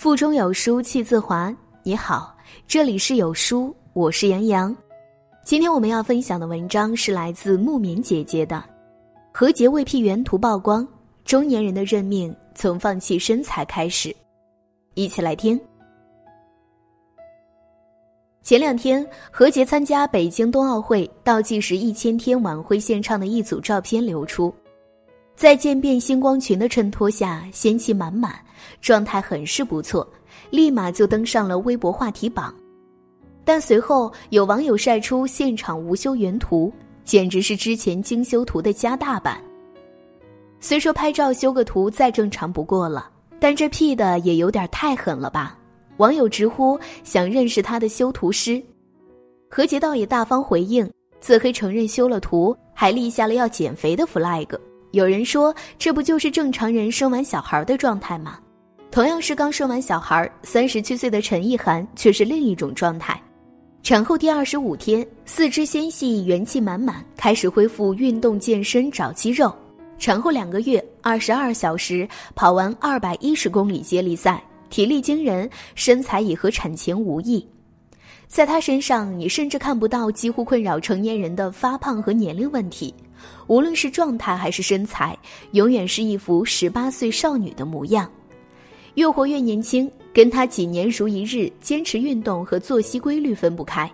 腹中有书气自华。你好，这里是有书，我是杨洋。今天我们要分享的文章是来自木棉姐姐的。何洁未 P 原图曝光，中年人的认命从放弃身材开始。一起来听。前两天，何洁参加北京冬奥会倒计时一千天晚会现场的一组照片流出，在渐变星光裙的衬托下，仙气满满，状态很是不错，立马就登上了微博话题榜。但随后有网友晒出现场无修原图，简直是之前精修图的加大版。虽说拍照修个图再正常不过了，但这 P 的也有点太狠了吧？网友直呼想认识他的修图师，何洁倒也大方回应，自黑承认修了图，还立下了要减肥的 flag。有人说，这不就是正常人生完小孩的状态吗？同样是刚生完小孩，三十七岁的陈意涵却是另一种状态。产后第二十五天，四肢纤细，元气满满，开始恢复运动健身找肌肉。产后两个月，二十二小时跑完二百一十公里接力赛。体力惊人，身材已和产前无异，在她身上，你甚至看不到几乎困扰成年人的发胖和年龄问题，无论是状态还是身材，永远是一副十八岁少女的模样，越活越年轻，跟她几年如一日坚持运动和作息规律分不开。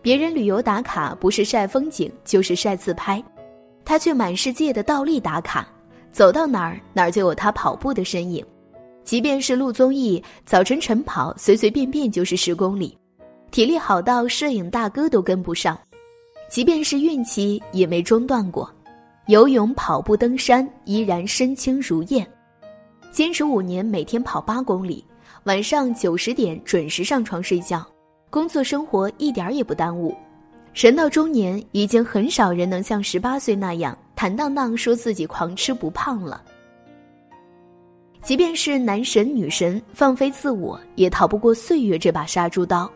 别人旅游打卡不是晒风景就是晒自拍，他却满世界的倒立打卡，走到哪儿哪儿就有他跑步的身影。即便是录综艺，早晨晨跑，随随便便就是十公里，体力好到摄影大哥都跟不上；即便是孕期，也没中断过，游泳、跑步、登山，依然身轻如燕。坚持五年，每天跑八公里，晚上九十点准时上床睡觉，工作生活一点儿也不耽误。人到中年，已经很少人能像十八岁那样坦荡荡说自己狂吃不胖了。即便是男神女神放飞自我，也逃不过岁月这把杀猪刀。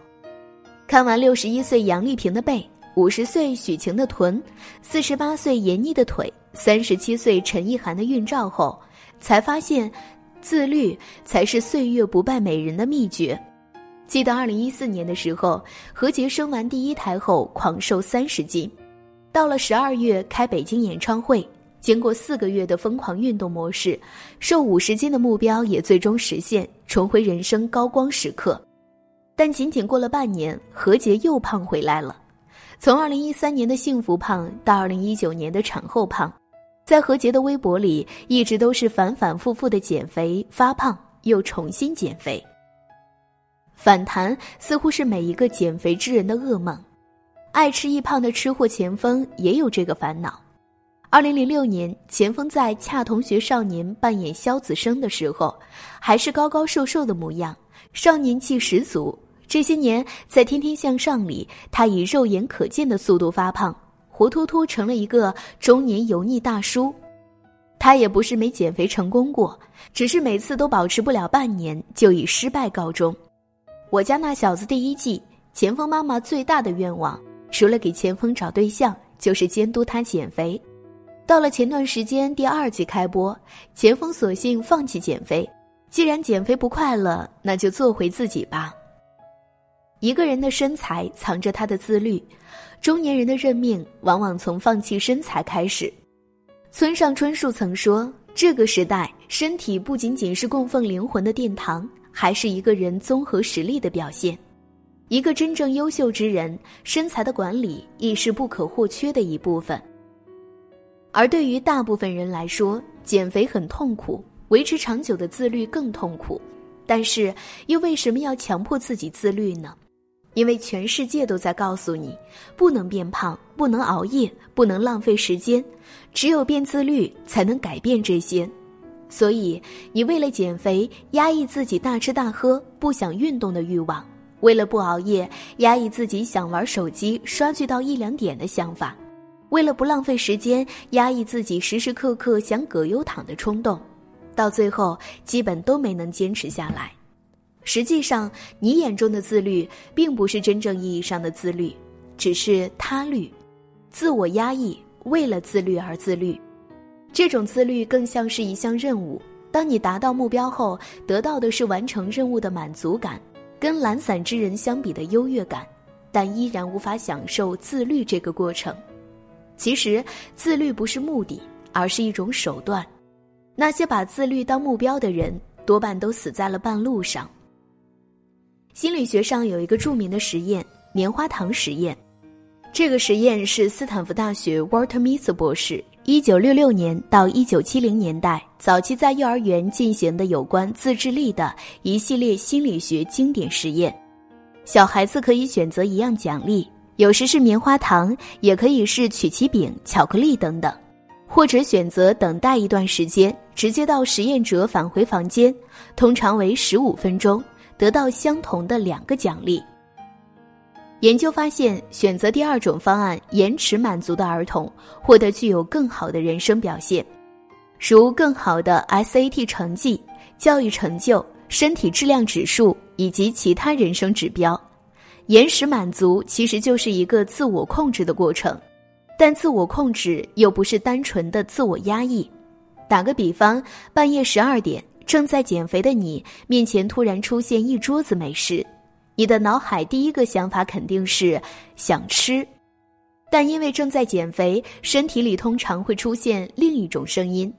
看完六十一岁杨丽萍的背，五十岁许晴的臀，四十八岁闫妮的腿，三十七岁陈意涵的孕照后，才发现，自律才是岁月不败美人的秘诀。记得二零一四年的时候，何洁生完第一胎后狂瘦三十斤，到了十二月开北京演唱会。经过四个月的疯狂运动模式，瘦五十斤的目标也最终实现，重回人生高光时刻。但仅仅过了半年，何洁又胖回来了。从二零一三年的幸福胖到二零一九年的产后胖，在何洁的微博里，一直都是反反复复的减肥、发胖又重新减肥。反弹似乎是每一个减肥之人的噩梦。爱吃易胖的吃货钱枫也有这个烦恼。二零零六年，钱枫在《恰同学少年》扮演萧子升的时候，还是高高瘦瘦的模样，少年气十足。这些年，在《天天向上》里，他以肉眼可见的速度发胖，活脱脱成了一个中年油腻大叔。他也不是没减肥成功过，只是每次都保持不了半年，就以失败告终。我家那小子第一季，钱枫妈妈最大的愿望，除了给钱枫找对象，就是监督他减肥。到了前段时间第二季开播，钱枫索性放弃减肥。既然减肥不快乐，那就做回自己吧。一个人的身材藏着他的自律，中年人的认命往往从放弃身材开始。村上春树曾说：“这个时代，身体不仅仅是供奉灵魂的殿堂，还是一个人综合实力的表现。一个真正优秀之人，身材的管理亦是不可或缺的一部分。”而对于大部分人来说，减肥很痛苦，维持长久的自律更痛苦。但是，又为什么要强迫自己自律呢？因为全世界都在告诉你，不能变胖，不能熬夜，不能浪费时间，只有变自律才能改变这些。所以，你为了减肥，压抑自己大吃大喝、不想运动的欲望；为了不熬夜，压抑自己想玩手机、刷剧到一两点的想法。为了不浪费时间，压抑自己时时刻刻想葛优躺的冲动，到最后基本都没能坚持下来。实际上，你眼中的自律，并不是真正意义上的自律，只是他律，自我压抑，为了自律而自律。这种自律更像是一项任务，当你达到目标后，得到的是完成任务的满足感，跟懒散之人相比的优越感，但依然无法享受自律这个过程。其实，自律不是目的，而是一种手段。那些把自律当目标的人，多半都死在了半路上。心理学上有一个著名的实验——棉花糖实验。这个实验是斯坦福大学 Walter Mises 博士一九六六年到一九七零年代早期在幼儿园进行的有关自制力的一系列心理学经典实验。小孩子可以选择一样奖励，有时是棉花糖，也可以是曲奇饼、巧克力等等，或者选择等待一段时间，直接到实验者返回房间，通常为十五分钟，得到相同的两个奖励。研究发现，选择第二种方案延迟满足的儿童，获得具有更好的人生表现，如更好的 SAT 成绩、教育成就、身体质量指数以及其他人生指标。延时满足其实就是一个自我控制的过程，但自我控制又不是单纯的自我压抑。打个比方，半夜十二点，正在减肥的你面前突然出现一桌子美食。你的脑海第一个想法肯定是想吃，但因为正在减肥，身体里通常会出现另一种声音。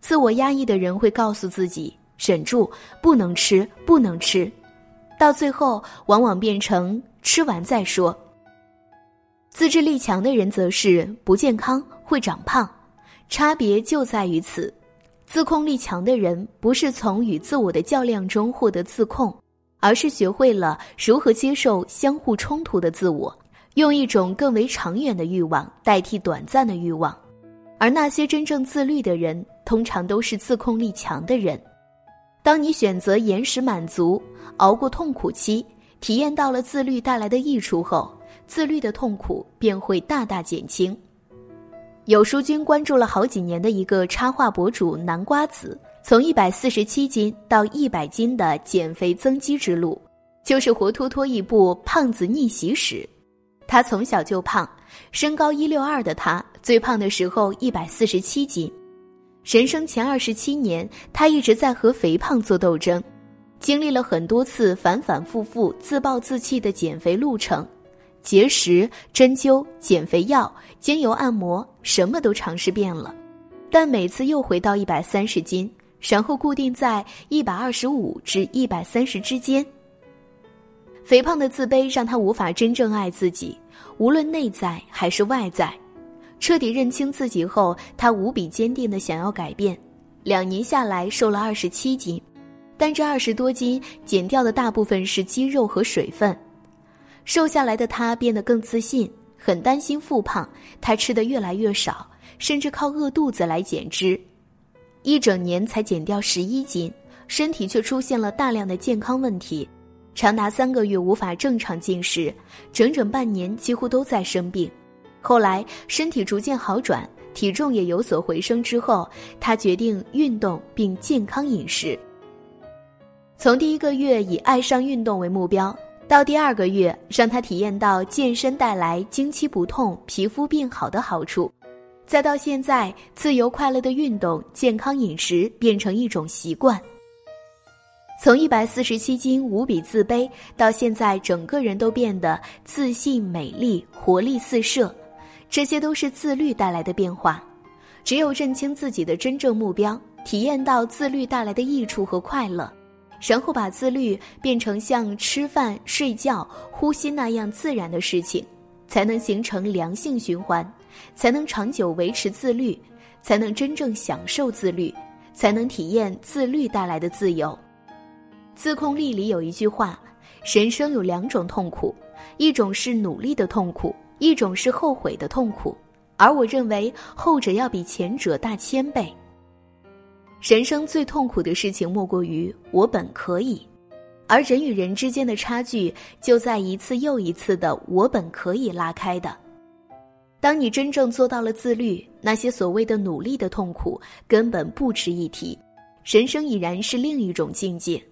自我压抑的人会告诉自己忍住，不能吃，不能吃，到最后往往变成吃完再说。自制力强的人则是不健康，会长胖，差别就在于此。自控力强的人不是从与自我的较量中获得自控。而是学会了如何接受相互冲突的自我，用一种更为长远的欲望代替短暂的欲望，而那些真正自律的人，通常都是自控力强的人。当你选择延时满足，熬过痛苦期，体验到了自律带来的益处后，自律的痛苦便会大大减轻。有书君关注了好几年的一个插画博主南瓜子。从一百四十七斤到一百斤的减肥增肌之路，就是活脱脱一部胖子逆袭史。他从小就胖，身高一六二的他，最胖的时候一百四十七斤。人生前二十七年，他一直在和肥胖做斗争，经历了很多次反反复复、自暴自弃的减肥路程，节食、针灸、减肥药、精油按摩，什么都尝试遍了，但每次又回到一百三十斤。然后固定在一百二十五至一百三十之间。肥胖的自卑让他无法真正爱自己，无论内在还是外在。彻底认清自己后，他无比坚定的想要改变。两年下来，瘦了二十七斤，但这二十多斤减掉的大部分是肌肉和水分。瘦下来的他变得更自信，很担心复胖，他吃的越来越少，甚至靠饿肚子来减脂。一整年才减掉十一斤，身体却出现了大量的健康问题，长达三个月无法正常进食，整整半年几乎都在生病。后来身体逐渐好转，体重也有所回升之后，他决定运动并健康饮食。从第一个月以爱上运动为目标，到第二个月让他体验到健身带来经期不痛、皮肤变好的好处。再到现在，自由快乐的运动、健康饮食变成一种习惯。从一百四十七斤无比自卑，到现在整个人都变得自信、美丽、活力四射，这些都是自律带来的变化。只有认清自己的真正目标，体验到自律带来的益处和快乐，然后把自律变成像吃饭、睡觉、呼吸那样自然的事情，才能形成良性循环。才能长久维持自律，才能真正享受自律，才能体验自律带来的自由。自控力里有一句话：人生有两种痛苦，一种是努力的痛苦，一种是后悔的痛苦。而我认为后者要比前者大千倍。人生最痛苦的事情莫过于我本可以，而人与人之间的差距就在一次又一次的我本可以拉开的。当你真正做到了自律，那些所谓的努力的痛苦根本不值一提，人生已然是另一种境界。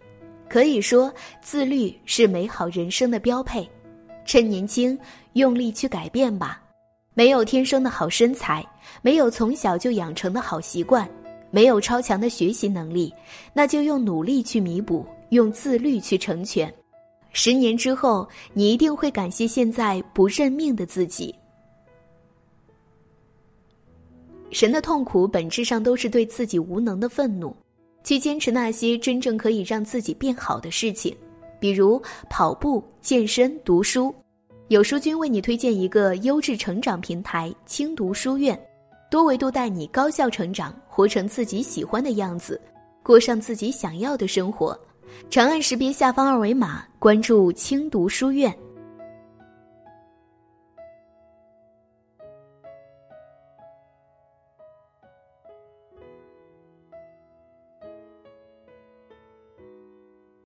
可以说，自律是美好人生的标配。趁年轻，用力去改变吧。没有天生的好身材，没有从小就养成的好习惯，没有超强的学习能力，那就用努力去弥补，用自律去成全。十年之后，你一定会感谢现在不认命的自己。神的痛苦本质上都是对自己无能的愤怒，去坚持那些真正可以让自己变好的事情，比如跑步、健身、读书。有书君为你推荐一个优质成长平台——轻读书院，多维度带你高效成长，活成自己喜欢的样子，过上自己想要的生活。长按识别下方二维码，关注轻读书院。